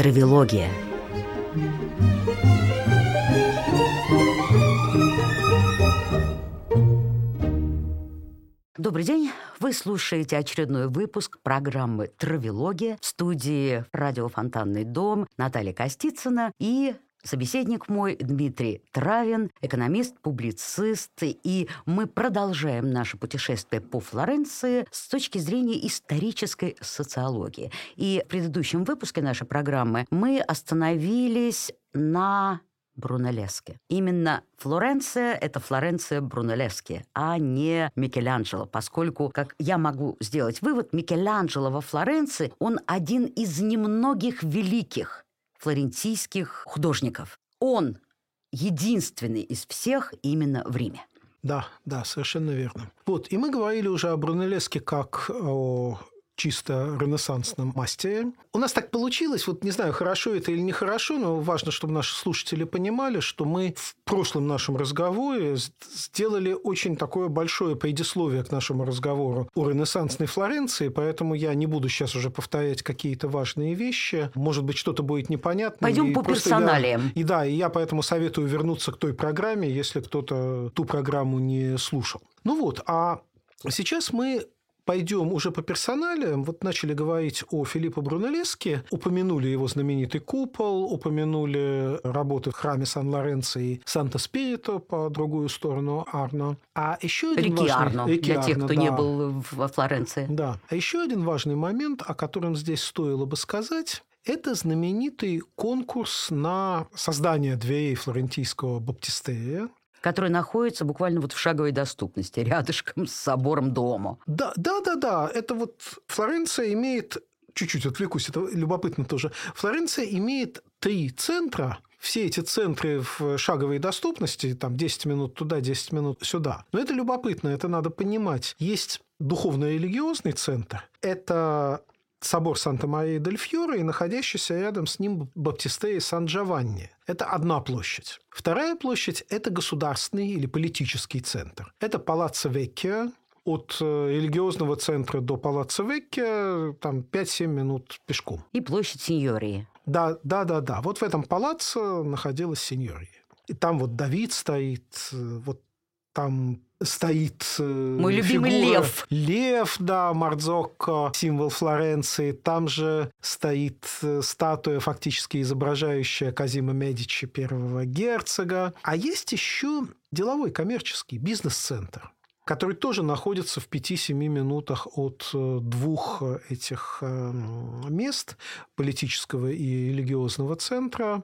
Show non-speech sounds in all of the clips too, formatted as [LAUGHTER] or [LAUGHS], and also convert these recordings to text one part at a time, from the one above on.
Травилогия. Добрый день. Вы слушаете очередной выпуск программы «Травилогия» в студии радио «Фонтанный дом» Наталья Костицына и Собеседник мой Дмитрий Травин, экономист, публицист, и мы продолжаем наше путешествие по Флоренции с точки зрения исторической социологии. И в предыдущем выпуске нашей программы мы остановились на Брунеллеске. Именно Флоренция — это Флоренция Брунеллески, а не Микеланджело, поскольку, как я могу сделать вывод, Микеланджело во Флоренции, он один из немногих великих флорентийских художников. Он единственный из всех именно в Риме. Да, да, совершенно верно. Вот, и мы говорили уже о Брунеллеске как о чисто ренессансном мастере. У нас так получилось, вот не знаю, хорошо это или нехорошо, но важно, чтобы наши слушатели понимали, что мы в прошлом нашем разговоре сделали очень такое большое предисловие к нашему разговору о ренессансной Флоренции, поэтому я не буду сейчас уже повторять какие-то важные вещи. Может быть, что-то будет непонятно. Пойдем по персоналиям. Я, и да, и я поэтому советую вернуться к той программе, если кто-то ту программу не слушал. Ну вот, а Сейчас мы пойдем уже по персоналиям. Вот начали говорить о Филиппо Брунеллеске, упомянули его знаменитый купол, упомянули работы в храме Сан-Лоренцо и Санта-Спирито по другую сторону Арно. А еще один Реки важный... Арно, Реки для тех, кто да. не был во Флоренции. Да. А еще один важный момент, о котором здесь стоило бы сказать, это знаменитый конкурс на создание дверей флорентийского баптистерия, который находится буквально вот в шаговой доступности, [LAUGHS] рядышком с собором дома. Да, да, да, да. Это вот Флоренция имеет чуть-чуть отвлекусь, это любопытно тоже. Флоренция имеет три центра, все эти центры в шаговой доступности, там 10 минут туда, 10 минут сюда. Но это любопытно, это надо понимать. Есть духовно-религиозный центр, это собор Санта-Мария-дель-Фьоре и находящийся рядом с ним Баптистея Сан-Джованни. Это одна площадь. Вторая площадь – это государственный или политический центр. Это Палаццо Веккио, от э, религиозного центра до Палаццо Веккио там 5-7 минут пешком. И площадь Синьории. Да, да, да, да. Вот в этом палаццо находилась Синьория. И там вот Давид стоит, э, вот там стоит э, Мой любимый фигура. лев. Лев, да, Мардзокко, символ Флоренции. Там же стоит э, статуя, фактически изображающая Казима Медичи, первого герцога. А есть еще деловой, коммерческий бизнес-центр который тоже находится в 5-7 минутах от э, двух этих мест политического и религиозного центра.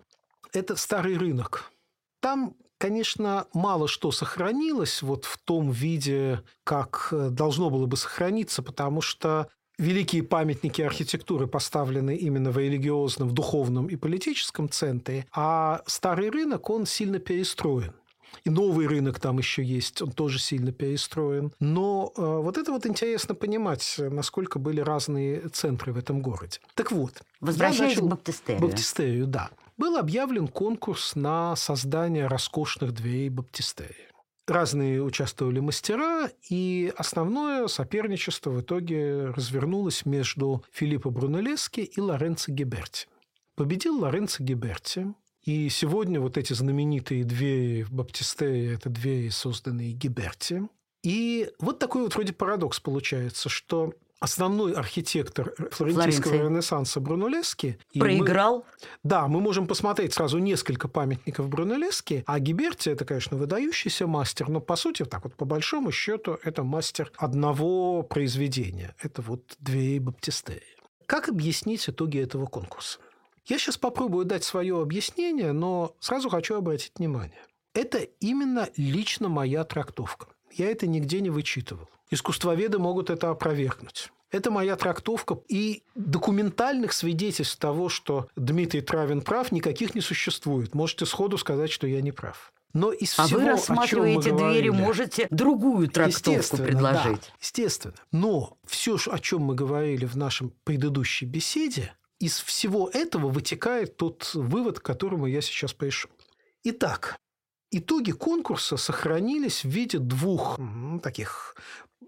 Это старый рынок. Там Конечно, мало что сохранилось вот в том виде, как э, должно было бы сохраниться, потому что великие памятники архитектуры поставлены именно в религиозном, в духовном и политическом центре, а старый рынок, он сильно перестроен. И новый рынок там еще есть, он тоже сильно перестроен. Но э, вот это вот интересно понимать, насколько были разные центры в этом городе. Так вот. Возвращаясь к Баптистерию. Баптистерию, да был объявлен конкурс на создание роскошных дверей баптистерия. Разные участвовали мастера, и основное соперничество в итоге развернулось между Филиппо Брунеллески и Лоренцо Гиберти. Победил Лоренцо Гиберти, и сегодня вот эти знаменитые двери в Баптистерии – это двери, созданные Гиберти. И вот такой вот вроде парадокс получается, что основной архитектор флорентийского Флоренции. ренессанса Брунеллески. Проиграл? Мы, да, мы можем посмотреть сразу несколько памятников Брунеллески, а Гиберти – это, конечно, выдающийся мастер, но, по сути, так вот, по большому счету, это мастер одного произведения. Это вот две Баптистерии. Как объяснить итоги этого конкурса? Я сейчас попробую дать свое объяснение, но сразу хочу обратить внимание. Это именно лично моя трактовка. Я это нигде не вычитывал. Искусствоведы могут это опровергнуть. Это моя трактовка. И документальных свидетельств того, что Дмитрий Травин прав, никаких не существует. Можете сходу сказать, что я не прав. Но из а всего, вы рассматриваете о чем мы двери, можете другую трактовку предложить. Да, естественно. Но все, о чем мы говорили в нашем предыдущей беседе, из всего этого вытекает тот вывод, к которому я сейчас пришел. Итак, итоги конкурса сохранились в виде двух таких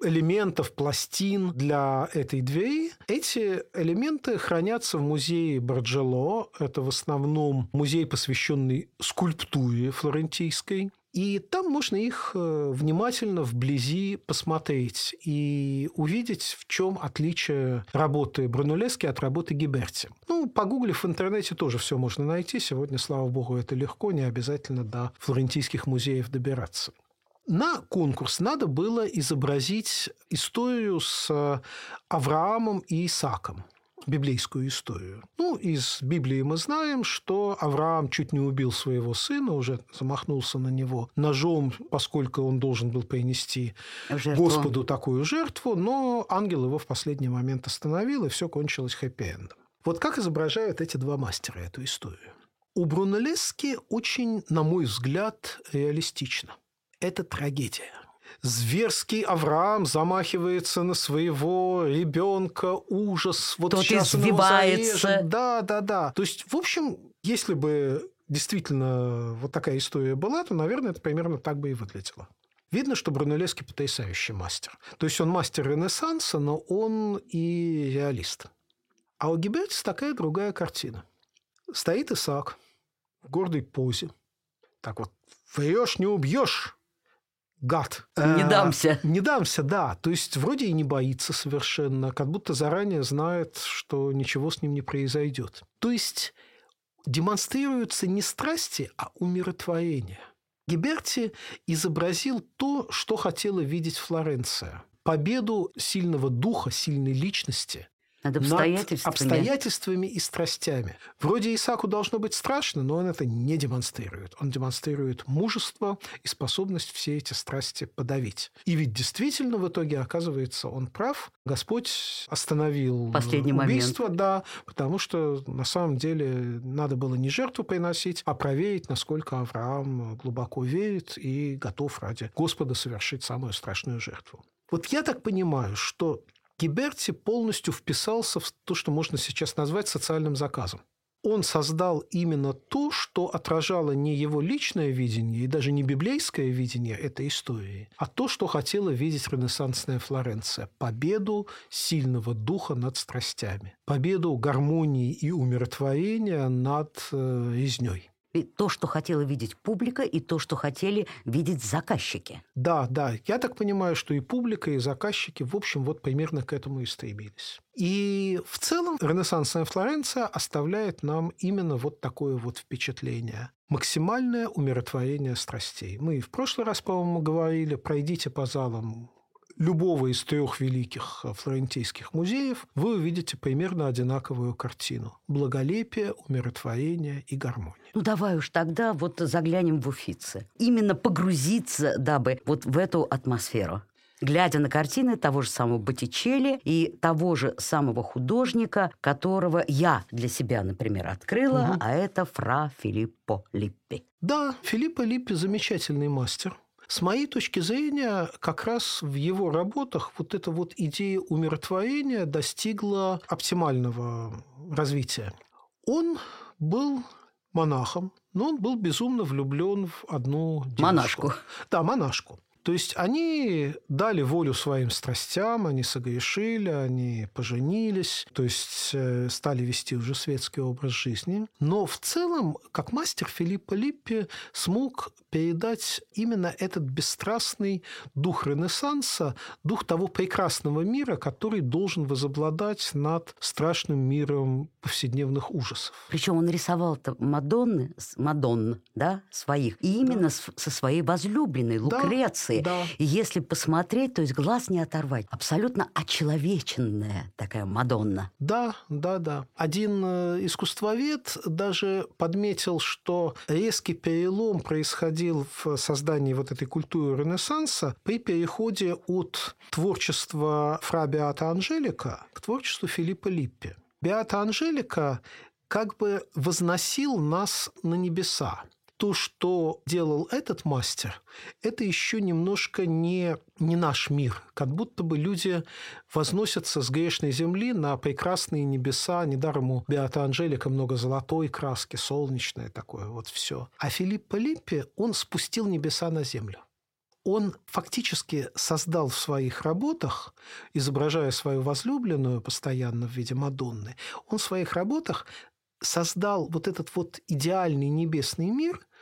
элементов, пластин для этой двери. Эти элементы хранятся в музее Барджело. Это в основном музей, посвященный скульптуре флорентийской. И там можно их э, внимательно вблизи посмотреть и увидеть, в чем отличие работы Брунеллески от работы Гиберти. Ну, погуглив в интернете тоже все можно найти. Сегодня, слава богу, это легко, не обязательно до флорентийских музеев добираться. На конкурс надо было изобразить историю с Авраамом и Исаком библейскую историю. Ну, из Библии мы знаем, что Авраам чуть не убил своего сына, уже замахнулся на него ножом, поскольку он должен был принести жертву. Господу такую жертву, но ангел его в последний момент остановил, и все кончилось хэппи-эндом. Вот как изображают эти два мастера эту историю? У Брунеллески очень, на мой взгляд, реалистично. Это трагедия зверский Авраам замахивается на своего ребенка, ужас, вот Тот сейчас избивается. Да, да, да. То есть, в общем, если бы действительно вот такая история была, то, наверное, это примерно так бы и выглядело. Видно, что Брунеллески потрясающий мастер. То есть он мастер Ренессанса, но он и реалист. А у Гибертиса такая другая картина. Стоит Исаак в гордой позе. Так вот, врешь, не убьешь гад. Не э, дамся. Не дамся, да. То есть вроде и не боится совершенно, как будто заранее знает, что ничего с ним не произойдет. То есть демонстрируются не страсти, а умиротворение. Гиберти изобразил то, что хотела видеть Флоренция. Победу сильного духа, сильной личности над обстоятельствами. Над обстоятельствами и страстями. Вроде Исаку должно быть страшно, но он это не демонстрирует. Он демонстрирует мужество и способность все эти страсти подавить. И ведь действительно в итоге оказывается он прав. Господь остановил Последний убийство, момент. да, потому что на самом деле надо было не жертву приносить, а проверить, насколько Авраам глубоко верит и готов ради Господа совершить самую страшную жертву. Вот я так понимаю, что Гиберти полностью вписался в то, что можно сейчас назвать социальным заказом. Он создал именно то, что отражало не его личное видение и даже не библейское видение этой истории, а то, что хотела видеть ренессансная Флоренция – победу сильного духа над страстями, победу гармонии и умиротворения над э, резней и то, что хотела видеть публика, и то, что хотели видеть заказчики. Да, да. Я так понимаю, что и публика, и заказчики, в общем, вот примерно к этому и стремились. И в целом ренессансная Флоренция оставляет нам именно вот такое вот впечатление. Максимальное умиротворение страстей. Мы в прошлый раз, по-моему, говорили, пройдите по залам любого из трех великих э, флорентийских музеев, вы увидите примерно одинаковую картину. Благолепие, умиротворение и гармония. Ну, давай уж тогда вот заглянем в Уфицы. Именно погрузиться, дабы вот в эту атмосферу глядя на картины того же самого Боттичелли и того же самого художника, которого я для себя, например, открыла, угу. а это фра Филиппо Липпи. Да, Филиппо Липпи замечательный мастер. С моей точки зрения, как раз в его работах вот эта вот идея умиротворения достигла оптимального развития. Он был монахом, но он был безумно влюблен в одну девушку. Монашку. Да, монашку. То есть они дали волю своим страстям, они согрешили, они поженились, то есть э, стали вести уже светский образ жизни. Но в целом, как мастер Филиппа Липпи смог передать именно этот бесстрастный дух Ренессанса, дух того прекрасного мира, который должен возобладать над страшным миром повседневных ужасов. Причем он рисовал-то Мадонны, Мадонн, да, своих, и именно да. со своей возлюбленной Лукрецией, да. И если посмотреть, то есть глаз не оторвать. Абсолютно очеловеченная такая Мадонна. Да, да, да. Один э, искусствовед даже подметил, что резкий перелом происходил в создании вот этой культуры Ренессанса при переходе от творчества фра Беата Анжелика к творчеству Филиппа Липпи. Беата Анжелика как бы возносил нас на небеса то, что делал этот мастер, это еще немножко не, не наш мир. Как будто бы люди возносятся с грешной земли на прекрасные небеса. Недаром у Беата Анжелика много золотой краски, солнечное такое вот все. А Филипп Липпи, он спустил небеса на землю он фактически создал в своих работах, изображая свою возлюбленную постоянно в виде Мадонны, он в своих работах создал вот этот вот идеальный небесный мир,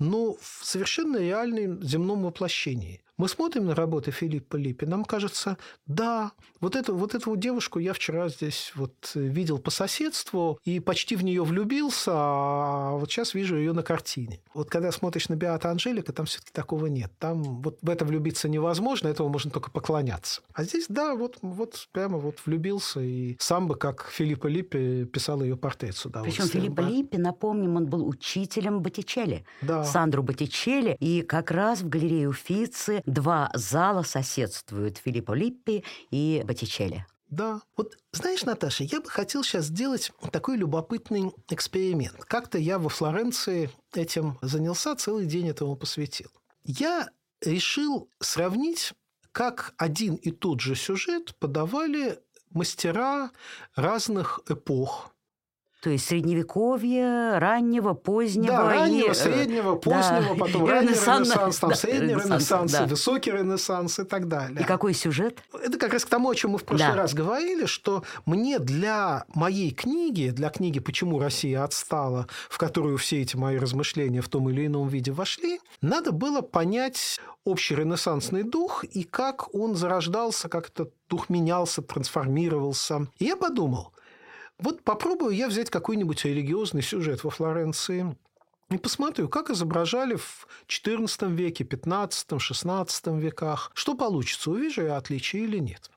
но в совершенно реальном земном воплощении. Мы смотрим на работы Филиппа Липпи, нам кажется, да, вот эту, вот эту девушку я вчера здесь вот видел по соседству и почти в нее влюбился, а вот сейчас вижу ее на картине. Вот когда смотришь на Биата Анжелика, там все-таки такого нет. Там вот в это влюбиться невозможно, этого можно только поклоняться. А здесь, да, вот, вот прямо вот влюбился и сам бы, как Филиппа Липпи, писал ее портрет сюда. Причем Филиппа Липпи, напомним, он был учителем Боттичелли, да. Сандру Боттичелли, и как раз в галерее Уфицы два зала соседствуют Филиппо Липпи и Боттичелли. Да. Вот знаешь, Наташа, я бы хотел сейчас сделать такой любопытный эксперимент. Как-то я во Флоренции этим занялся, целый день этому посвятил. Я решил сравнить, как один и тот же сюжет подавали мастера разных эпох то есть средневековье, раннего, позднего. Да, раннего, и, э, среднего, позднего, да, потом ранний ренесанс, ренессанс, там, да, средний ренессанс, ренессанс да. высокий ренессанс и так далее. И какой сюжет? Это как раз к тому, о чем мы в прошлый да. раз говорили, что мне для моей книги, для книги «Почему Россия отстала», в которую все эти мои размышления в том или ином виде вошли, надо было понять общий ренессансный дух и как он зарождался, как этот дух менялся, трансформировался. И я подумал, вот попробую я взять какой-нибудь религиозный сюжет во Флоренции и посмотрю, как изображали в XIV веке, XV, XVI веках. Что получится, увижу я отличия или нет.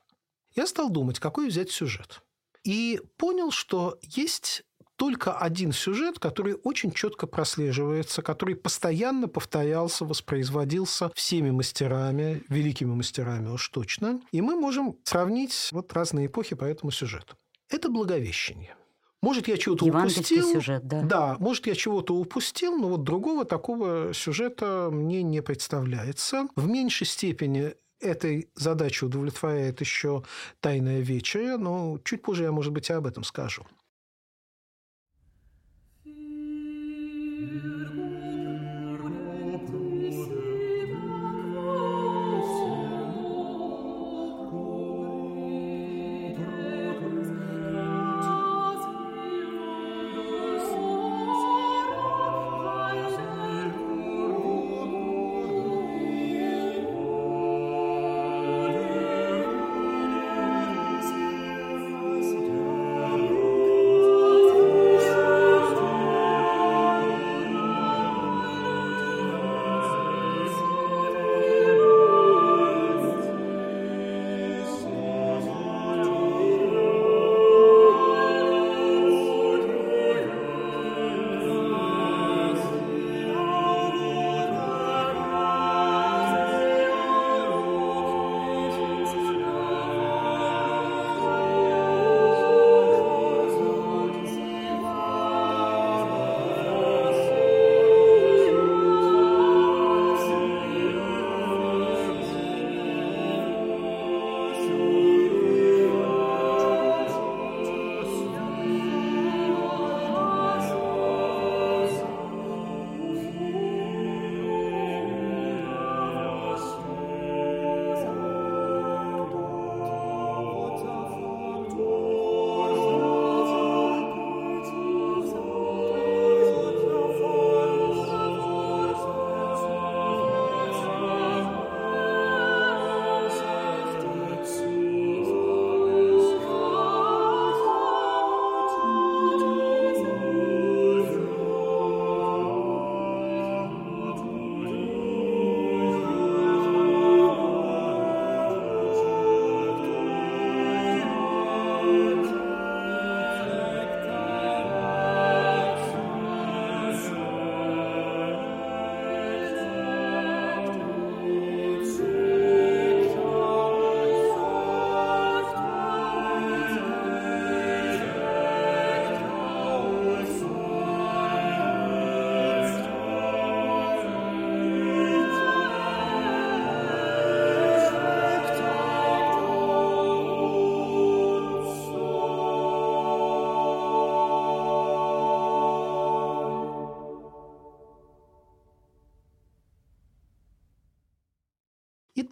Я стал думать, какой взять сюжет. И понял, что есть только один сюжет, который очень четко прослеживается, который постоянно повторялся, воспроизводился всеми мастерами, великими мастерами уж точно. И мы можем сравнить вот разные эпохи по этому сюжету это Благовещение. Может, я чего-то упустил. сюжет, да. Да, может, я чего-то упустил, но вот другого такого сюжета мне не представляется. В меньшей степени этой задачи удовлетворяет еще «Тайная вечеря», но чуть позже я, может быть, и об этом скажу.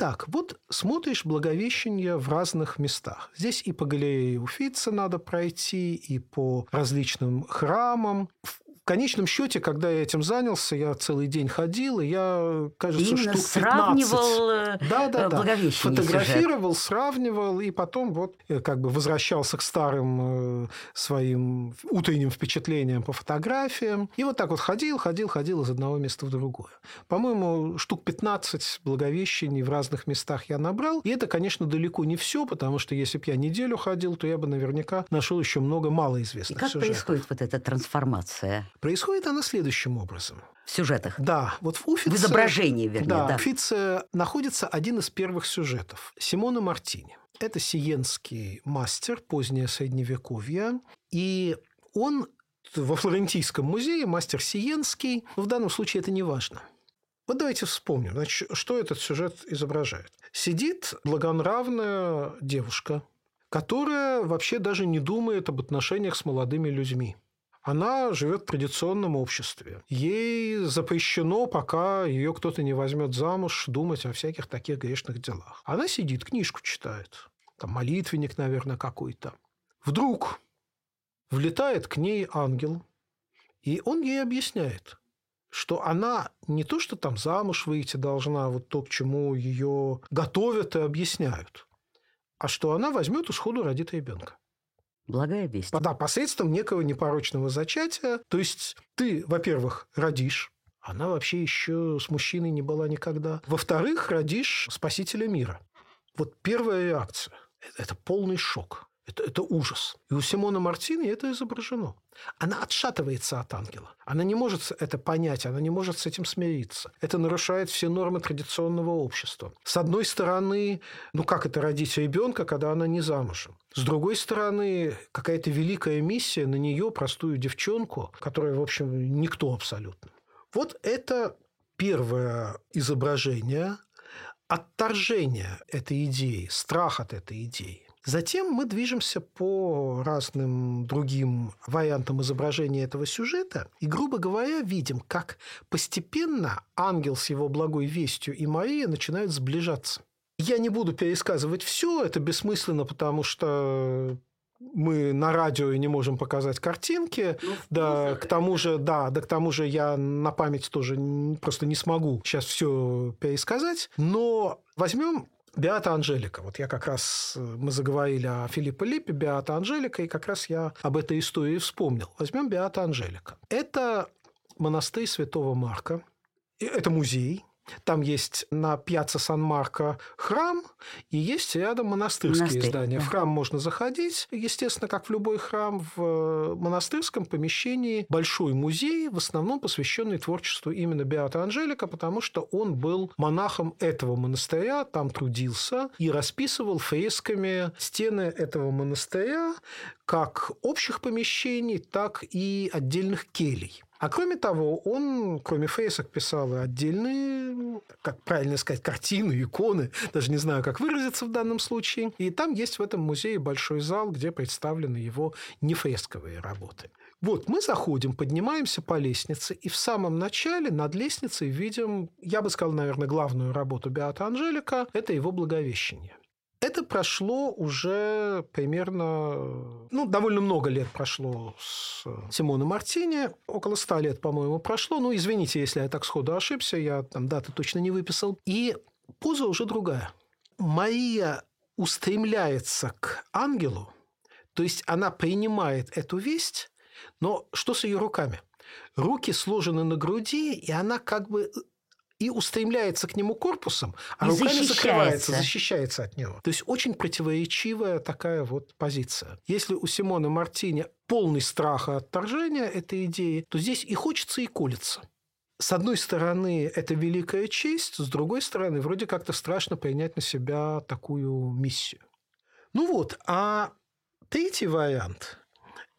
Итак, вот смотришь Благовещение в разных местах. Здесь и по галерее Уфица надо пройти, и по различным храмам. В в конечном счете, когда я этим занялся, я целый день ходил, и я, кажется, Именно штук 15. сравнивал э, да, да, да. Благовещение Фотографировал, сравнивал, и потом вот э, как бы возвращался к старым э, своим утренним впечатлениям по фотографиям. И вот так вот ходил, ходил, ходил из одного места в другое. По-моему, штук 15 Благовещений в разных местах я набрал. И это, конечно, далеко не все, потому что если бы я неделю ходил, то я бы наверняка нашел еще много малоизвестных И как сюжетов. происходит вот эта трансформация Происходит она следующим образом. в сюжетах? Да, вот в Уфице... В изображении, вернее, да. да. В Уфице находится один из первых сюжетов. Симона Мартини. Это сиенский мастер, позднее Средневековье. И он во Флорентийском музее, мастер сиенский. Но в данном случае это не важно. Вот давайте вспомним, значит, что этот сюжет изображает. Сидит благонравная девушка, которая вообще даже не думает об отношениях с молодыми людьми. Она живет в традиционном обществе. Ей запрещено, пока ее кто-то не возьмет замуж, думать о всяких таких грешных делах. Она сидит, книжку читает. Там молитвенник, наверное, какой-то. Вдруг влетает к ней ангел, и он ей объясняет, что она не то, что там замуж выйти должна, вот то, к чему ее готовят и объясняют, а что она возьмет и сходу родит ребенка. Благая весть. Да, посредством некого непорочного зачатия. То есть ты, во-первых, родишь, она вообще еще с мужчиной не была никогда. Во-вторых, родишь спасителя мира. Вот первая реакция – это полный шок. Это, это ужас. И у Симона Мартини это изображено. Она отшатывается от ангела. Она не может это понять, она не может с этим смириться. Это нарушает все нормы традиционного общества. С одной стороны, ну как это родить ребенка, когда она не замужем? С другой стороны, какая-то великая миссия на нее, простую девчонку, которая, в общем, никто абсолютно. Вот это первое изображение отторжения этой идеи, страх от этой идеи. Затем мы движемся по разным другим вариантам изображения этого сюжета и, грубо говоря, видим, как постепенно ангел с его благой вестью и Мария начинают сближаться. Я не буду пересказывать все, это бессмысленно, потому что мы на радио не можем показать картинки. Ну, да, к тому же, да, да, к тому же я на память тоже просто не смогу сейчас все пересказать. Но возьмем Беата Анжелика. Вот я как раз, мы заговорили о Филиппе Липпе, Беата Анжелика, и как раз я об этой истории вспомнил. Возьмем Беата Анжелика. Это монастырь Святого Марка. Это музей, там есть на Пьяцца Сан-Марко храм, и есть рядом монастырские Монастырь, здания. да. В храм можно заходить, естественно, как в любой храм. В монастырском помещении большой музей, в основном посвященный творчеству именно Беата Анжелика, потому что он был монахом этого монастыря, там трудился и расписывал фресками стены этого монастыря, как общих помещений, так и отдельных келей. А кроме того, он, кроме фресок, писал и отдельные, как правильно сказать, картины, иконы, даже не знаю, как выразиться в данном случае. И там есть в этом музее большой зал, где представлены его нефресковые работы. Вот мы заходим, поднимаемся по лестнице, и в самом начале над лестницей видим, я бы сказал, наверное, главную работу Беата Анжелика – это его «Благовещение». Это прошло уже примерно, ну, довольно много лет прошло с Симона Мартини, около ста лет, по-моему, прошло. Ну, извините, если я так сходу ошибся, я там даты точно не выписал. И поза уже другая. Мария устремляется к ангелу, то есть она принимает эту весть, но что с ее руками? Руки сложены на груди, и она как бы и устремляется к нему корпусом, а И руками защищается. закрывается, защищается от него. То есть очень противоречивая такая вот позиция. Если у Симона Мартини полный страх и отторжения этой идеи, то здесь и хочется, и колется. С одной стороны, это великая честь, с другой стороны, вроде как-то страшно принять на себя такую миссию. Ну вот, а третий вариант –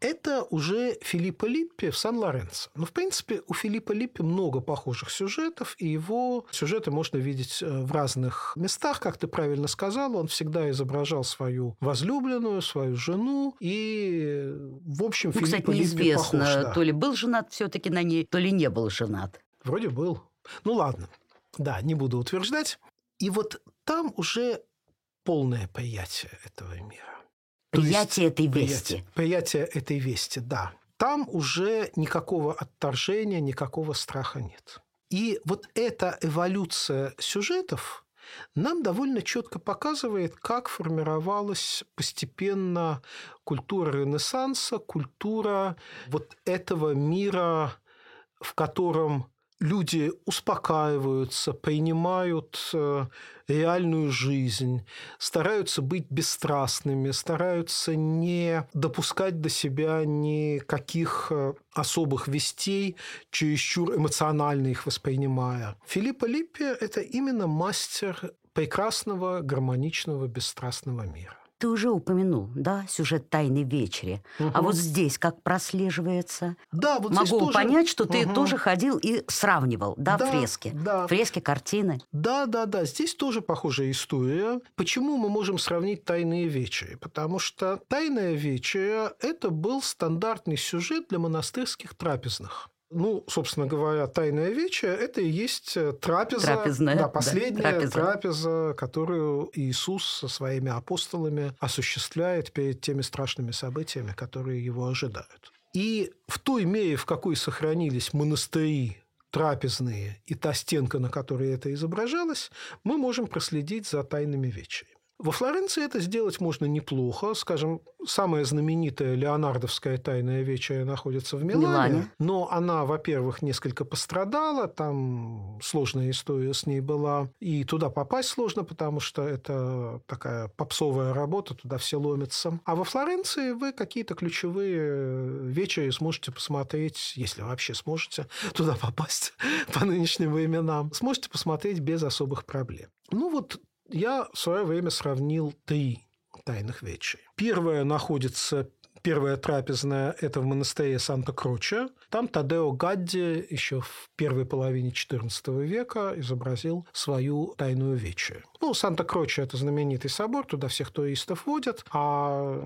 это уже Филиппо Липпи в Сан-Лоренцо. Ну, в принципе, у Филиппа Липпи много похожих сюжетов, и его сюжеты можно видеть э, в разных местах, как ты правильно сказал. Он всегда изображал свою возлюбленную, свою жену, и, в общем, Ну, кстати, Филиппо Липпи неизвестно, похож. да. то ли был женат все-таки на ней, то ли не был женат. Вроде был. Ну, ладно. Да, не буду утверждать. И вот там уже полное приятие этого мира. Приятие этой вести. Приятие, приятие этой вести, да. Там уже никакого отторжения, никакого страха нет. И вот эта эволюция сюжетов нам довольно четко показывает, как формировалась постепенно культура Ренессанса, культура вот этого мира, в котором люди успокаиваются, принимают э, реальную жизнь, стараются быть бесстрастными, стараются не допускать до себя никаких э, особых вестей, чересчур эмоционально их воспринимая. Филиппо Липпи – это именно мастер прекрасного, гармоничного, бесстрастного мира. Ты уже упомянул, да, сюжет «Тайной вечери». Угу. А вот здесь как прослеживается? Да, вот Могу тоже... понять, что ты угу. тоже ходил и сравнивал, да, да фрески? Да. Фрески, картины? Да, да, да. Здесь тоже похожая история. Почему мы можем сравнить «Тайные вечери»? Потому что «Тайная вечеря» – это был стандартный сюжет для монастырских трапезных ну, собственно говоря, тайная веча – это и есть э, трапеза, Трапезная, да, последняя да, трапеза. трапеза, которую Иисус со своими апостолами осуществляет перед теми страшными событиями, которые его ожидают. И в той мере, в какой сохранились монастыри трапезные и та стенка, на которой это изображалось, мы можем проследить за тайными вечерами. Во Флоренции это сделать можно неплохо. Скажем, самая знаменитая Леонардовская тайная вечеря находится в Милане. Милане. Но она, во-первых, несколько пострадала. Там сложная история с ней была. И туда попасть сложно, потому что это такая попсовая работа, туда все ломятся. А во Флоренции вы какие-то ключевые вечери сможете посмотреть, если вообще сможете туда попасть [LAUGHS] по нынешним временам, сможете посмотреть без особых проблем. Ну вот я в свое время сравнил три тайных вечери. Первая находится Первая трапезная – это в монастыре Санта-Кроче. Там Тадео Гадди еще в первой половине XIV века изобразил свою тайную вечерю. Ну, Санта-Кроче – это знаменитый собор, туда всех туристов водят, а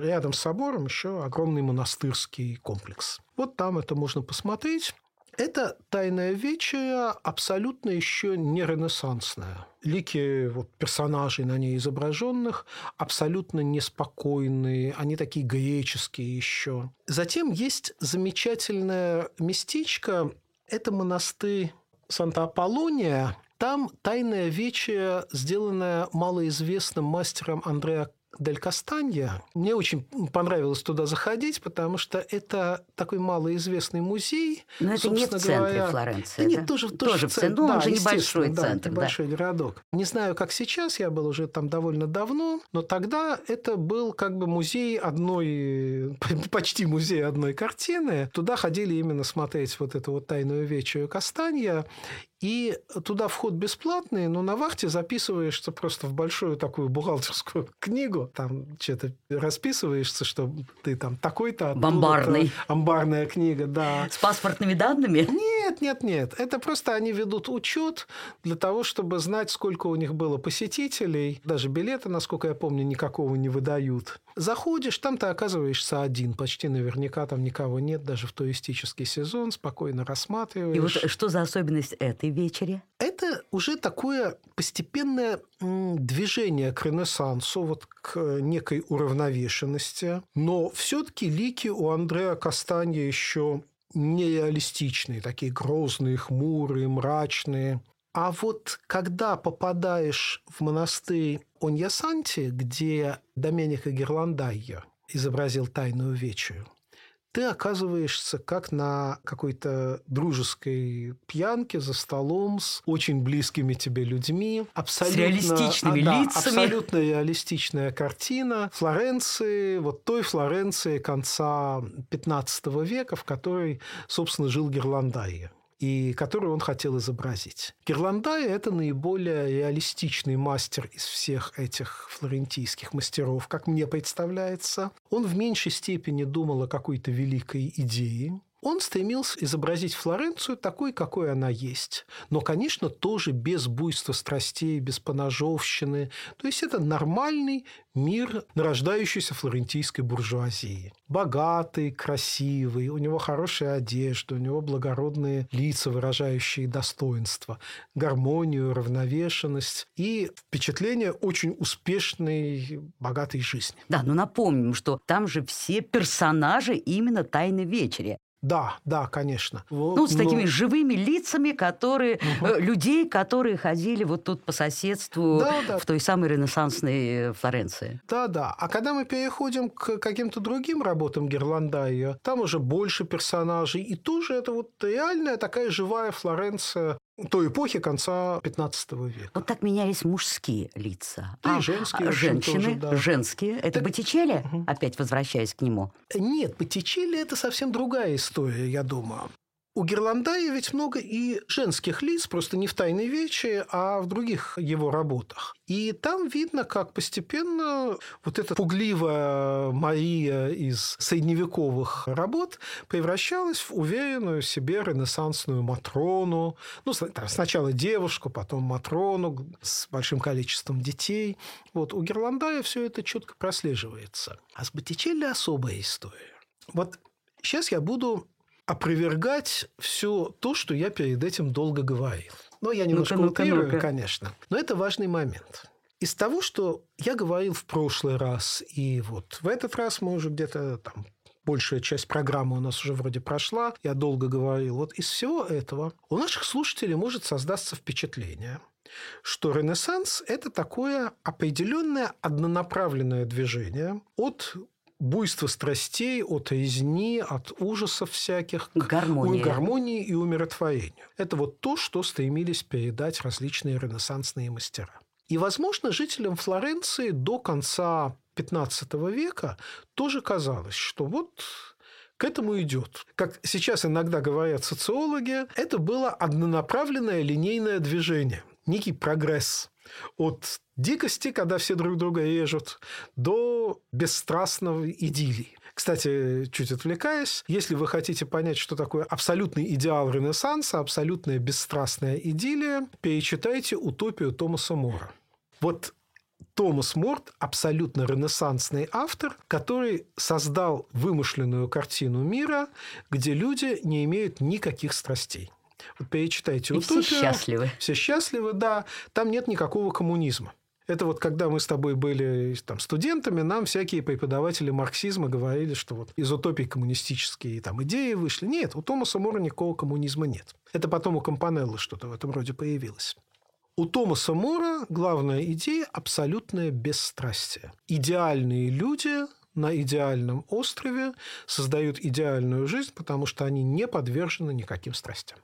рядом с собором еще огромный монастырский комплекс. Вот там это можно посмотреть. Это тайная вечеря абсолютно еще не ренессансная. Лики вот, персонажей на ней изображенных абсолютно неспокойные, они такие греческие еще. Затем есть замечательное местечко, это монастырь Санта-Аполлония, там тайная вечеря, сделанная малоизвестным мастером Андреа Дель Кастанья. Мне очень понравилось туда заходить, потому что это такой малоизвестный музей. Но это не в центре говоря, Флоренции. Да, нет, тоже, тоже, тоже в центре. Ну, да, он же небольшой да, центр. Небольшой да. городок. Не знаю, как сейчас, я был уже там довольно давно, но тогда это был как бы музей одной, [LAUGHS] почти музей одной картины. Туда ходили именно смотреть вот эту вот тайную вечерю Кастанья. И туда вход бесплатный, но на вахте записываешься просто в большую такую бухгалтерскую [LAUGHS] книгу. Там что-то расписываешься, что ты там такой-то... Бомбарный. Амбарная книга, да. С паспортными данными? Нет, нет, нет. Это просто они ведут учет для того, чтобы знать, сколько у них было посетителей. Даже билеты, насколько я помню, никакого не выдают. Заходишь, там ты оказываешься один. Почти наверняка там никого нет, даже в туристический сезон. Спокойно рассматриваешь. И вот что за особенность этой вечере? Это уже такое постепенное движение к Ренессансу, вот к некой уравновешенности. Но все-таки лики у Андреа Кастанья еще нереалистичные, такие грозные, хмурые, мрачные. А вот когда попадаешь в монастырь Оньясанти, где Доменико Герландайо изобразил тайную вечерю, ты оказываешься как на какой-то дружеской пьянке за столом с очень близкими тебе людьми. Абсолютно, с реалистичными а, да, лицами. Абсолютно реалистичная картина Флоренции, вот той Флоренции конца 15 века, в которой, собственно, жил Герландайе и которую он хотел изобразить. Герландай – это наиболее реалистичный мастер из всех этих флорентийских мастеров, как мне представляется. Он в меньшей степени думал о какой-то великой идее, Он стремился изобразить Флоренцию такой, какой она есть. Но, конечно, тоже без буйства страстей, без поножовщины. То есть это нормальный мир нарождающейся флорентийской буржуазии. Богатый, красивый, у него хорошая одежда, у него благородные лица, выражающие достоинство, гармонию, равновешенность и впечатление очень успешной, богатой жизни. Да, но напомним, что там же все персонажи именно «Тайны вечери». Да, да, конечно. Вот, ну, с но... такими живыми лицами, которые угу. людей, которые ходили вот тут по соседству да, да. в той самой ренессансной Флоренции. Да, да. А когда мы переходим к каким-то другим работам Герландайя, там уже больше персонажей, и тоже это вот реальная такая живая Флоренция той эпохи конца 15 века. Вот так менялись мужские лица. Да а, и женские. Женщины, тоже, да. женские. Это так... Боттичелли? Угу. Опять возвращаясь к нему. Нет, Боттичелли – это совсем другая история, я думаю. У Герландая ведь много и женских лиц, просто не в «Тайной вечи», а в других его работах. И там видно, как постепенно вот эта пугливая Мария из средневековых работ превращалась в уверенную себе ренессансную Матрону. Ну, сначала девушку, потом Матрону с большим количеством детей. Вот у Герландая все это четко прослеживается. А с Боттичелли особая история. Вот сейчас я буду опровергать все то, что я перед этим долго говорил. Но я немножко ну утрирую, ну конечно. Но это важный момент. Из того, что я говорил в прошлый раз, и вот в этот раз мы уже где-то там большая часть программы у нас уже вроде прошла, я долго говорил. Вот из всего этого у наших слушателей может создаться впечатление, что Ренессанс – это такое определенное однонаправленное движение от буйство страстей, от резни, от ужасов всяких к гармонии. гармонии и умиротворению. Это вот то, что стремились передать различные ренессансные мастера. И, возможно, жителям Флоренции до конца XV века тоже казалось, что вот к этому идет. Как сейчас иногда говорят социологи, это было однонаправленное линейное движение, некий прогресс от дикости, когда все друг друга режут, до бесстрастного идиллии. Кстати, чуть отвлекаясь, если вы хотите понять, что такое абсолютный идеал Ренессанса, абсолютная бесстрастная идиллия, перечитайте «Утопию» Томаса Мора. Вот Томас Морт – абсолютно ренессансный автор, который создал вымышленную картину мира, где люди не имеют никаких страстей. Перечитайте И «Утопию». все счастливы. Все счастливы, да. Там нет никакого коммунизма. Это вот когда мы с тобой были там, студентами, нам всякие преподаватели марксизма говорили, что вот из утопий коммунистические там, идеи вышли. Нет, у Томаса Мора никакого коммунизма нет. Это потом у Компанеллы что-то в этом роде появилось. У Томаса Мора главная идея – абсолютное бесстрастие. Идеальные люди на идеальном острове создают идеальную жизнь, потому что они не подвержены никаким страстям.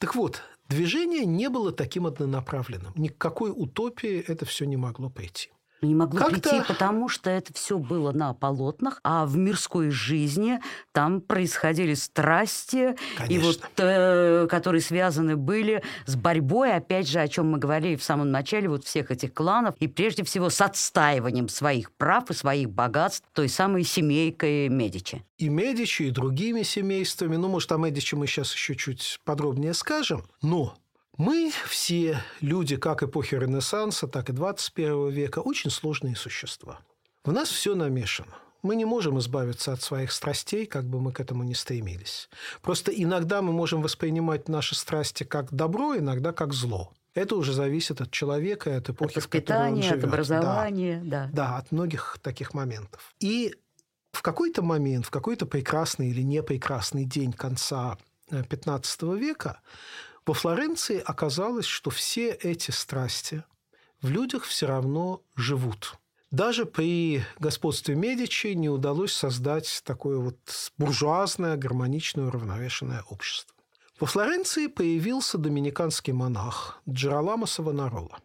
Так вот, движение не было таким однонаправленным. Ни к какой утопии это все не могло пойти. Не могло прийти, потому что это все было на полотнах, а в мирской жизни там происходили страсти, Конечно. и вот, э, которые связаны были с борьбой, опять же, о чем мы говорили в самом начале, вот всех этих кланов, и прежде всего с отстаиванием своих прав и своих богатств той самой семейкой Медичи. И Медичи, и другими семействами. Ну, может, о Медичи мы сейчас еще чуть подробнее скажем. Но Мы все люди как эпохи Ренессанса, так и 21 века очень сложные существа. В нас все намешано. Мы не можем избавиться от своих страстей, как бы мы к этому ни стремились. Просто иногда мы можем воспринимать наши страсти как добро, иногда как зло. Это уже зависит от человека от эпохи, от в которой он живет. От образования, да. да. Да, от многих таких моментов. И в какой-то момент, в какой-то прекрасный или непрекрасный день конца XV э, века во Флоренции оказалось, что все эти страсти в людях все равно живут. Даже при господстве Медичи не удалось создать такое вот буржуазное, гармоничное, уравновешенное общество. Во Флоренции появился доминиканский монах Джероламо Савонарола.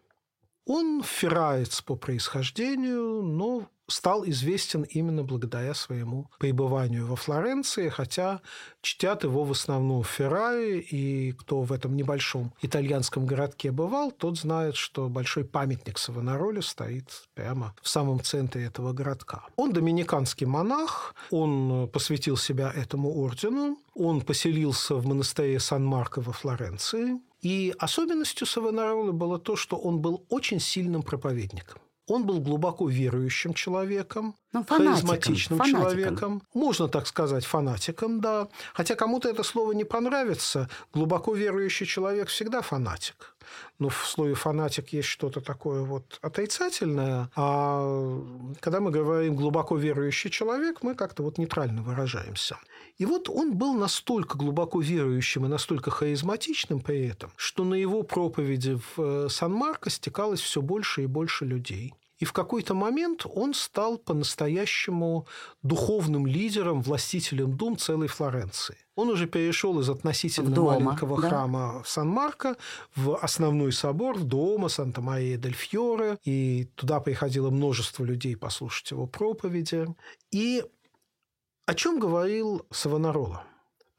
Он ферраец по происхождению, но стал известен именно благодаря своему пребыванию во Флоренции, хотя чтят его в основном в Ферраре, и кто в этом небольшом итальянском городке бывал, тот знает, что большой памятник Савонароле стоит прямо в самом центре этого городка. Он доминиканский монах, он посвятил себя этому ордену, он поселился в монастыре Сан-Марко во Флоренции, и особенностью Савонаролы было то, что он был очень сильным проповедником. Он был глубоко верующим человеком, ну, фанатиком, харизматичным фанатиком. человеком. Можно так сказать, фанатиком, да. Хотя кому-то это слово не понравится. Глубоко верующий человек всегда фанатик. Но в слове фанатик есть что-то такое вот отрицательное. А когда мы говорим глубоко верующий человек, мы как-то вот нейтрально выражаемся. И вот он был настолько глубоко верующим и настолько харизматичным при этом, что на его проповеди в э, Сан-Марко стекалось все больше и больше людей. И в какой-то момент он стал по-настоящему духовным лидером, властителем дум целой Флоренции. Он уже перешел из относительно дома, маленького да? храма в Сан-Марко в основной собор, в дома Санта-Мария-дель-Фьоре. И туда приходило множество людей послушать его проповеди. И о чем говорил Савонарола?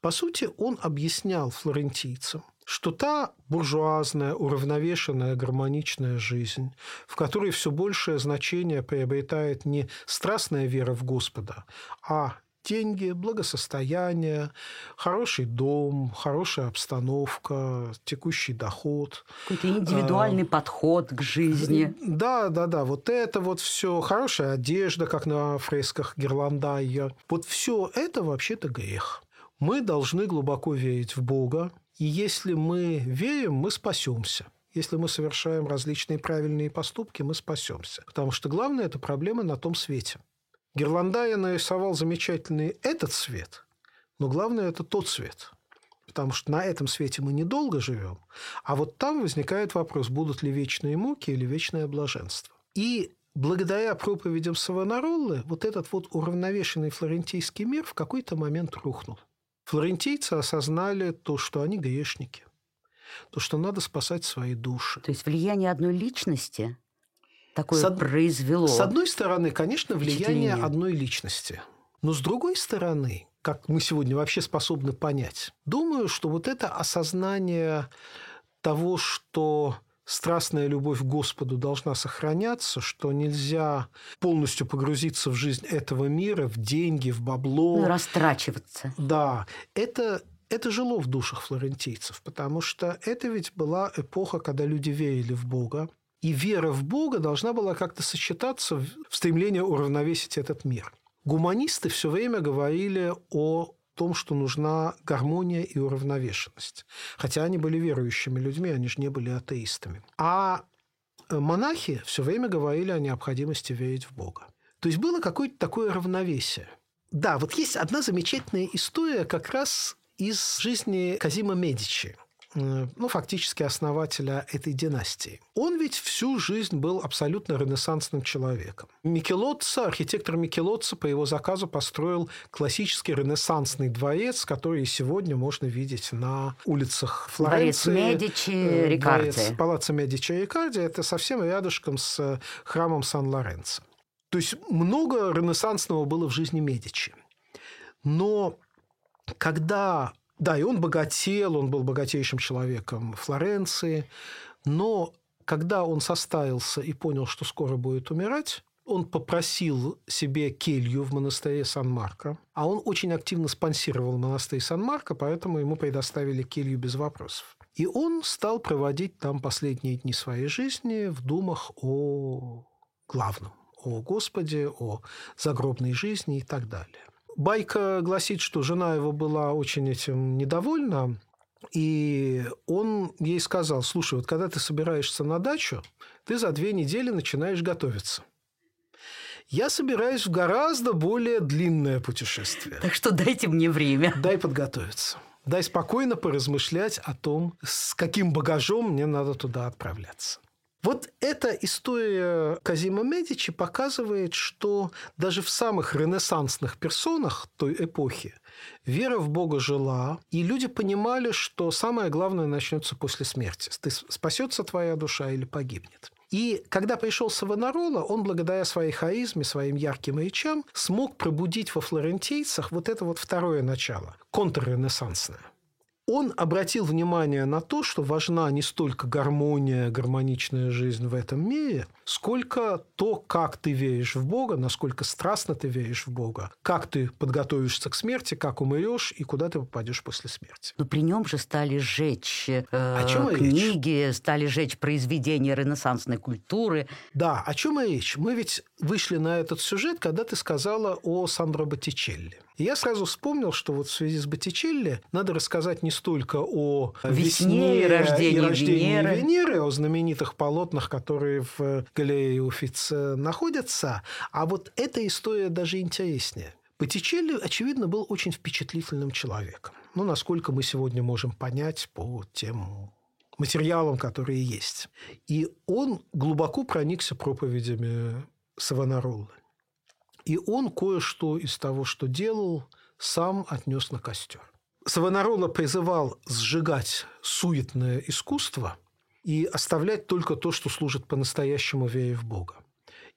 По сути, он объяснял флорентийцам, что та буржуазная, уравновешенная, гармоничная жизнь, в которой все большее значение приобретает не страстная вера в Господа, а деньги, благосостояние, хороший дом, хорошая обстановка, текущий доход. Какой-то индивидуальный а, подход к жизни. Да, да, да. Вот это вот все. Хорошая одежда, как на фресках Герландайя. Вот все это вообще-то грех. Мы должны глубоко верить в Бога. И если мы верим, мы спасемся. Если мы совершаем различные правильные поступки, мы спасемся. Потому что главное – это проблема на том свете. Герландая нарисовал замечательный этот цвет, но главное – это тот цвет. Потому что на этом свете мы недолго живем, а вот там возникает вопрос, будут ли вечные муки или вечное блаженство. И благодаря проповедям Савонароллы вот этот вот уравновешенный флорентийский мир в какой-то момент рухнул. Флорентийцы осознали то, что они грешники, то, что надо спасать свои души. То есть влияние одной личности такое с произвело? С одной стороны, конечно, влияние одной личности. Но с другой стороны, как мы сегодня вообще способны понять, думаю, что вот это осознание того, что страстная любовь к Господу должна сохраняться, что нельзя полностью погрузиться в жизнь этого мира, в деньги, в бабло. Ну, растрачиваться. Да, это это жило в душах флорентийцев, потому что это ведь была эпоха, когда люди верили в Бога, и вера в Бога должна была как-то сочетаться в стремлении уравновесить этот мир. Гуманисты все время говорили о том, что нужна гармония и уравновешенность. Хотя они были верующими людьми, они же не были атеистами. А монахи все время говорили о необходимости верить в Бога. То есть было какое-то такое равновесие. Да, вот есть одна замечательная история как раз из жизни Казима Медичи – ну, фактически основателя этой династии. Он ведь всю жизнь был абсолютно ренессансным человеком. Микелотца, архитектор Микелотца по его заказу построил классический ренессансный дворец, который сегодня можно видеть на улицах Флоренции. Дворец Медичи, э, Рикарди. Дворец Палаццо Медичи Рикарди. Это совсем рядышком с храмом Сан-Лоренцо. То есть много ренессансного было в жизни Медичи. Но когда да, и он богател, он был богатейшим человеком Флоренции, но когда он составился и понял, что скоро будет умирать, Он попросил себе келью в монастыре Сан-Марко, а он очень активно спонсировал монастырь Сан-Марко, поэтому ему предоставили келью без вопросов. И он стал проводить там последние дни своей жизни в думах о главном, о Господе, о загробной жизни и так далее. Байка гласит, что жена его была очень этим недовольна, и он ей сказал, слушай, вот когда ты собираешься на дачу, ты за две недели начинаешь готовиться. Я собираюсь в гораздо более длинное путешествие. Так что дайте мне время. Дай подготовиться. Дай спокойно поразмышлять о том, с каким багажом мне надо туда отправляться. Вот эта история Казима Медичи показывает, что даже в самых ренессансных персонах той эпохи вера в Бога жила, и люди понимали, что самое главное начнется после смерти. Ты спасется твоя душа или погибнет. И когда пришел Савонарола, он благодаря своей харизме, своим ярким речам смог пробудить во флорентийцах вот это вот второе начало, контрренессансное он обратил внимание на то, что важна не столько гармония, гармоничная жизнь в этом мире, сколько то, как ты веришь в Бога, насколько страстно ты веришь в Бога, как ты подготовишься к смерти, как умрешь и куда ты попадешь после смерти. Но при нем же стали сжечь э, о чем книги, речь? стали сжечь произведения ренессансной культуры. Да, о чем и речь? Мы ведь вышли на этот сюжет, когда ты сказала о Сандро Боттичелли. И я сразу вспомнил, что вот в связи с Боттичелли надо рассказать не столько о весне, весне и рождении, и рождении Венеры. Венеры, о знаменитых полотнах, которые в галерее Уфиц находятся, а вот эта история даже интереснее. Боттичелли, очевидно, был очень впечатлительным человеком. Ну, насколько мы сегодня можем понять по тем материалам, которые есть. И он глубоко проникся проповедями Савонаролы. И он кое-что из того, что делал, сам отнес на костер. Савонарола призывал сжигать суетное искусство и оставлять только то, что служит по-настоящему вере в Бога.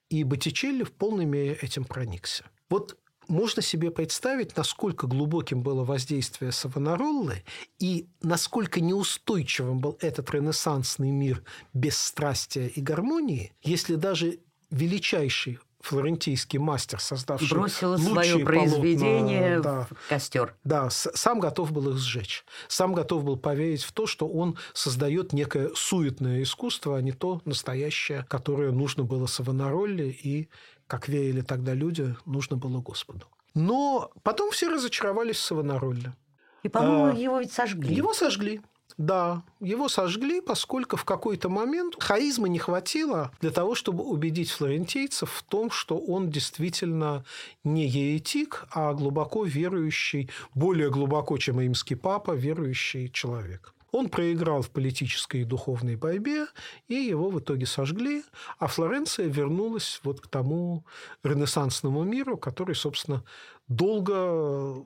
И Боттичелли в полной мере этим проникся. Вот можно себе представить, насколько глубоким было воздействие Савонароллы и насколько неустойчивым был этот ренессансный мир бесстрастия и гармонии, если даже величайший флорентийский мастер, создавший Бросил свое произведение полотна, в костер. Да, сам готов был их сжечь. Сам готов был поверить в то, что он создает некое суетное искусство, а не то настоящее, которое нужно было Савонаролле и, как верили тогда люди, нужно было Господу. Но потом все разочаровались в Савонаролле. И, по-моему, а, его ведь сожгли. Его сожгли. Да, его сожгли, поскольку в какой-то момент харизмы не хватило для того, чтобы убедить флорентийцев в том, что он действительно не еретик, а глубоко верующий, более глубоко, чем римский папа, верующий человек. Он проиграл в политической и духовной борьбе, и его в итоге сожгли, а Флоренция вернулась вот к тому ренессансному миру, который, собственно, долго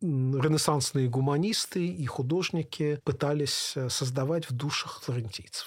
ренессансные гуманисты и художники пытались э, создавать в душах флорентийцев.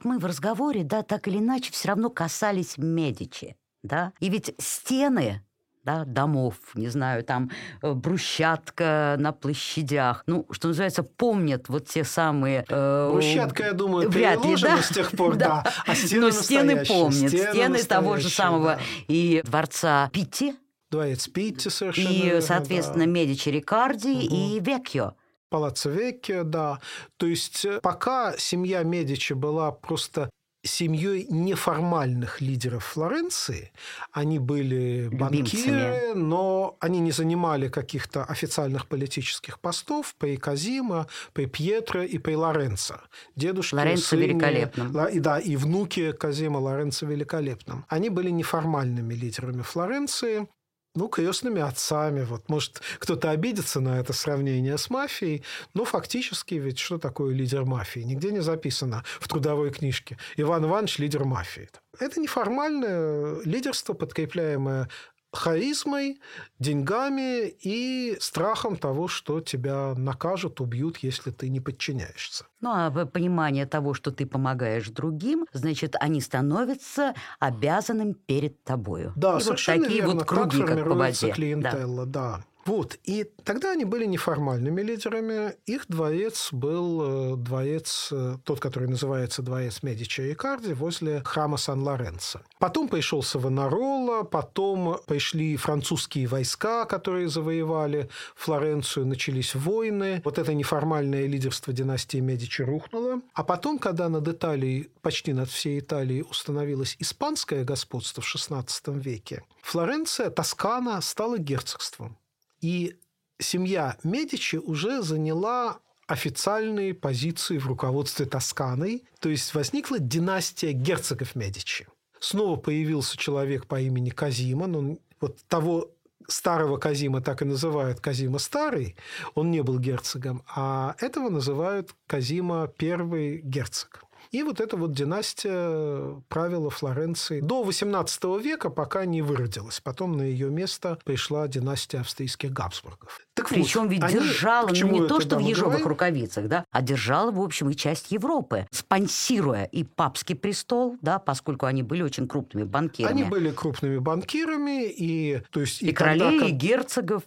Вот мы в разговоре, да, так или иначе, все равно касались Медичи, да, и ведь стены да, домов, не знаю, там э, брусчатка на площадях. Ну, что называется, помнят вот те самые... Э, брусчатка, я думаю, вряд ли, да? с тех пор, [LAUGHS] да. да. А стены Но стены помнят. Стены, стены того же самого да. и дворца Питти. Дворец Питти совершенно И, верно, соответственно, да. Медичи Рикарди угу. и Векьо. Палаццо Веккио, да. То есть э, пока семья Медичи была просто семьей неформальных лидеров Флоренции. Они были банкиры, но они не занимали каких-то официальных политических постов при Казима, при Пьетро и при Лоренцо. Дедушки, Лоренцо сыне, Великолепным. И, да, и внуки Казима Лоренцо Великолепным. Они были неформальными лидерами Флоренции ну, крестными отцами. Вот, может, кто-то обидится на это сравнение с мафией, но фактически ведь что такое лидер мафии? Нигде не записано в трудовой книжке. Иван Иванович – лидер мафии. Это неформальное лидерство, подкрепляемое харизмой, деньгами и страхом того, что тебя накажут, убьют, если ты не подчиняешься. Ну, а понимание того, что ты помогаешь другим, значит, они становятся обязанным перед тобою. Да, и совершенно вот такие верно. вот круги, так как по воде. клиентелла, да. да. Вот. И тогда они были неформальными лидерами. Их дворец был э, дворец, э, тот, который называется дворец Медичи и Карди, возле храма Сан-Лоренцо. Потом пришел Савонарола, потом пришли французские войска, которые завоевали Флоренцию, начались войны. Вот это неформальное лидерство династии Медичи рухнуло. А потом, когда над Италией, почти над всей Италией установилось испанское господство в XVI веке, Флоренция, Тоскана стала герцогством. И семья Медичи уже заняла официальные позиции в руководстве Тосканой, то есть возникла династия герцогов Медичи. Снова появился человек по имени Казима, но вот того старого Казима так и называют Казима Старый, он не был герцогом, а этого называют Казима Первый герцог. И вот эта вот династия правила Флоренции до XVIII века, пока не выродилась. Потом на ее место пришла династия австрийских Габсбургов. Так Причем вот, ведь они, держала ну, не то, что в ежовых говорим? рукавицах, да, а держала, в общем, и часть Европы, спонсируя и папский престол, да, поскольку они были очень крупными банкирами. Они были крупными банкирами, и, то есть, и, и королей, когда, и герцогов.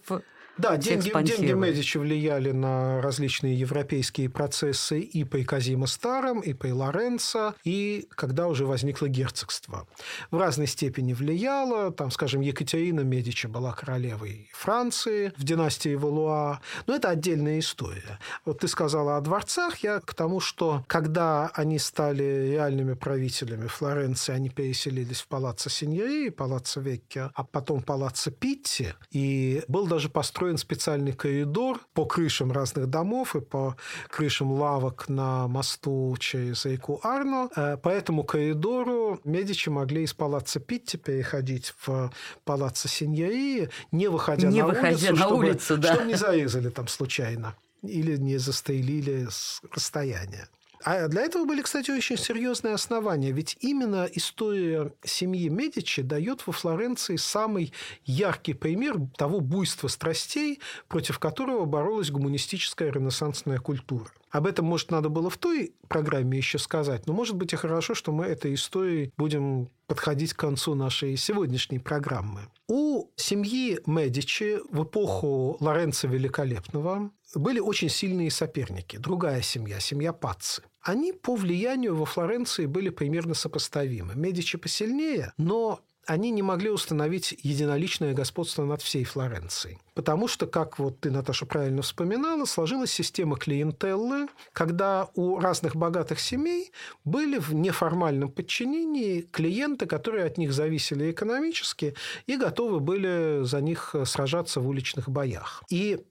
Да, деньги, деньги Медичи влияли на различные европейские процессы и при Казима Старом, и при Лоренцо, и когда уже возникло герцогство. В разной степени влияло. Там, скажем, Екатерина Медичи была королевой Франции в династии Валуа. Но это отдельная история. Вот ты сказала о дворцах. Я к тому, что когда они стали реальными правителями Флоренции, они переселились в палаццо Синьери, палаццо Веккио, а потом палаццо Питти. И был даже построен построен специальный коридор по крышам разных домов и по крышам лавок на мосту через реку Арно. Э, по этому коридору Медичи могли из палаца Питти переходить в палаццо Синьории, не выходя не на выходя улицу, на чтобы, улицу да. чтобы не зарезали там случайно или не застрелили с расстояния. А для этого были, кстати, очень серьезные основания. Ведь именно история семьи Медичи дает во Флоренции самый яркий пример того буйства страстей, против которого боролась гуманистическая ренессансная культура. Об этом, может, надо было в той программе еще сказать, но, может быть, и хорошо, что мы этой историей будем подходить к концу нашей сегодняшней программы. У семьи Медичи в эпоху Лоренца Великолепного были очень сильные соперники. Другая семья, семья Пацци. Они по влиянию во Флоренции были примерно сопоставимы. Медичи посильнее, но они не могли установить единоличное господство над всей Флоренцией. Потому что, как вот ты, Наташа, правильно вспоминала, сложилась система клиентеллы, когда у разных богатых семей были в неформальном подчинении клиенты, которые от них зависели экономически и готовы были за них сражаться в уличных боях. И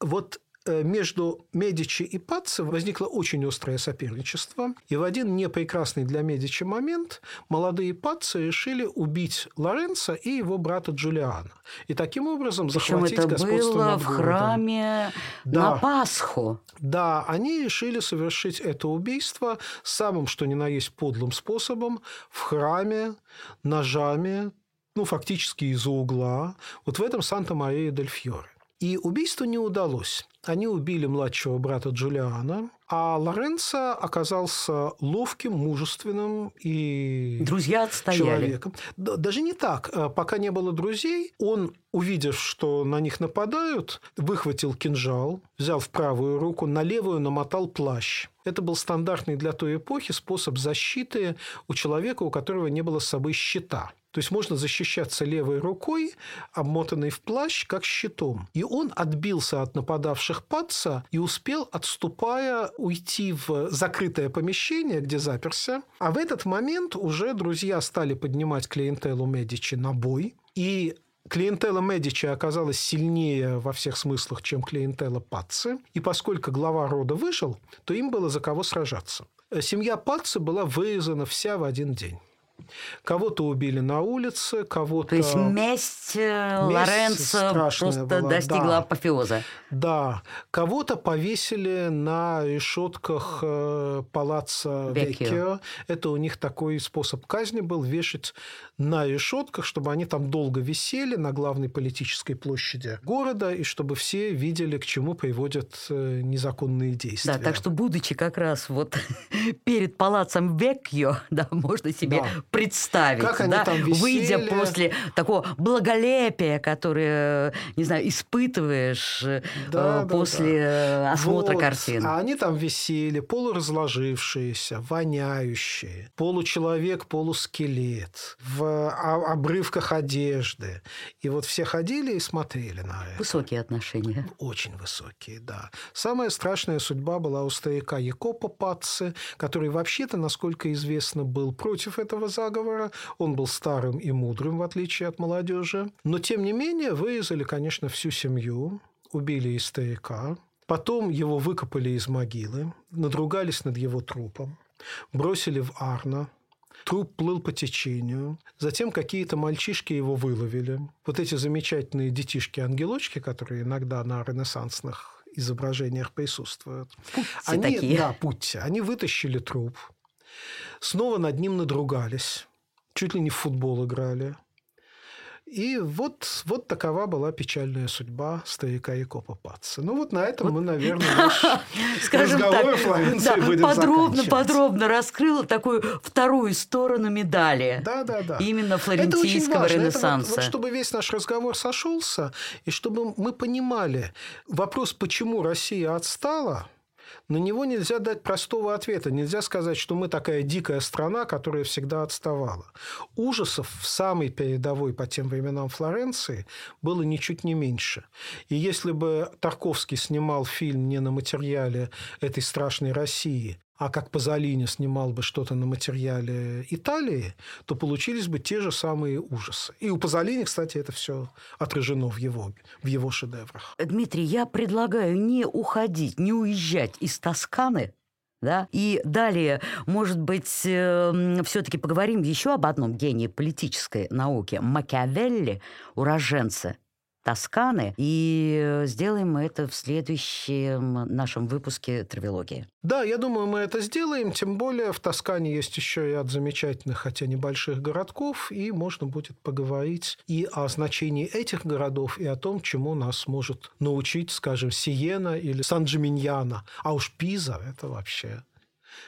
вот между Медичи и Пацци возникло очень острое соперничество. И в один непрекрасный для Медичи момент молодые Пацци решили убить Лоренцо и его брата Джулиана. И таким образом Причем захватить это господство было над в храме да. на Пасху. Да, они решили совершить это убийство самым, что ни на есть, подлым способом в храме, ножами, ну, фактически из-за угла, вот в этом Санта-Мария-дель-Фьоре. И убийство не удалось. Они убили младшего брата Джулиана, а Лоренцо оказался ловким, мужественным и Друзья отстояли. человеком. Даже не так. Э, пока не было друзей, он, увидев, что на них нападают, выхватил кинжал, взял в правую руку, на левую намотал плащ. Это был стандартный для той эпохи способ защиты у человека, у которого не было с собой щита. То есть можно защищаться левой рукой, обмотанной в плащ, как щитом. И он отбился от нападавших паца и успел, отступая, уйти в закрытое помещение, где заперся. А в этот момент уже друзья стали поднимать клиентелу Медичи на бой. И Клиентела Медичи оказалась сильнее во всех смыслах, чем клиентела Пацци. И поскольку глава рода вышел, то им было за кого сражаться. Семья Пацци была вырезана вся в один день. Кого-то убили на улице, кого-то... То есть месть, э, месть Лоренцо просто была. достигла да. апофеоза. Да. Кого-то повесили на решетках э, палаца Веккио. Это у них такой способ казни был – вешать на решетках, чтобы они там долго висели на главной политической площади города, и чтобы все видели, к чему приводят э, незаконные действия. Да, так что, будучи как раз вот [LAUGHS] перед палацем Веккио, да, можно себе да представить, как они да, там висели. выйдя после такого благолепия, которое, не знаю, испытываешь э, да, после да, да. осмотра вот. картин. А они там висели, полуразложившиеся, воняющие, получеловек, полускелет, в обрывках одежды. И вот все ходили и смотрели на это. Высокие отношения. Очень высокие, да. Самая страшная судьба была у старика Якопа Патце, который вообще-то, насколько известно, был против этого заговора. Он был старым и мудрым, в отличие от молодежи. Но, тем не менее, вырезали, конечно, всю семью, убили и старика. Потом его выкопали из могилы, надругались над его трупом, бросили в Арно, Труп плыл по течению. Затем какие-то мальчишки его выловили. Вот эти замечательные детишки-ангелочки, которые иногда на ренессансных изображениях присутствуют. Путти они, такие. Да, путти. Они вытащили труп, снова над ним надругались, чуть ли не в футбол играли. И вот, вот такова была печальная судьба старика Якопа Паца. Ну вот на этом вот. мы, наверное, наш [LAUGHS] Скажем разговор так, о Флоренции да, будем подробно, подробно раскрыла такую вторую сторону медали. Да, да, да. Именно флорентийского ренессанса. Это вот, вот, чтобы весь наш разговор сошелся, и чтобы мы понимали вопрос, почему Россия отстала – на него нельзя дать простого ответа. Нельзя сказать, что мы такая дикая страна, которая всегда отставала. Ужасов в самой передовой по тем временам Флоренции было ничуть не меньше. И если бы Тарковский снимал фильм не на материале этой страшной России, а как Пазолини снимал бы что-то на материале Италии, то получились бы те же самые ужасы. И у Пазолини, кстати, это все отражено в его, в его шедеврах. Дмитрий, я предлагаю не уходить, не уезжать из Тосканы, да? И далее, может быть, э, все-таки поговорим еще об одном гении политической науки – Макиавелли, уроженце Тосканы. И сделаем мы это в следующем нашем выпуске «Травелогии». Да, я думаю, мы это сделаем. Тем более в Тоскане есть еще от замечательных, хотя небольших городков, и можно будет поговорить и о значении этих городов, и о том, чему нас может научить, скажем, Сиена или Сан-Джиминьяно. А уж Пиза – это вообще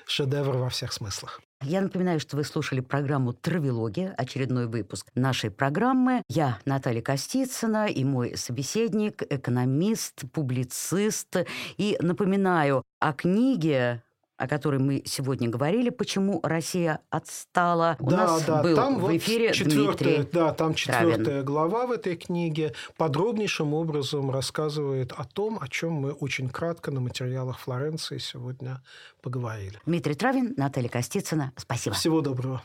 шедевр во всех смыслах. Я напоминаю, что вы слушали программу «Травилогия», очередной выпуск нашей программы. Я Наталья Костицына и мой собеседник, экономист, публицист. И напоминаю о книге о которой мы сегодня говорили, почему Россия отстала. У да, нас да, был там в эфире вот Дмитрий Да, там четвертая глава в этой книге подробнейшим образом рассказывает о том, о чем мы очень кратко на материалах Флоренции сегодня поговорили. Дмитрий Травин, Наталья Костицына. Спасибо. Всего доброго.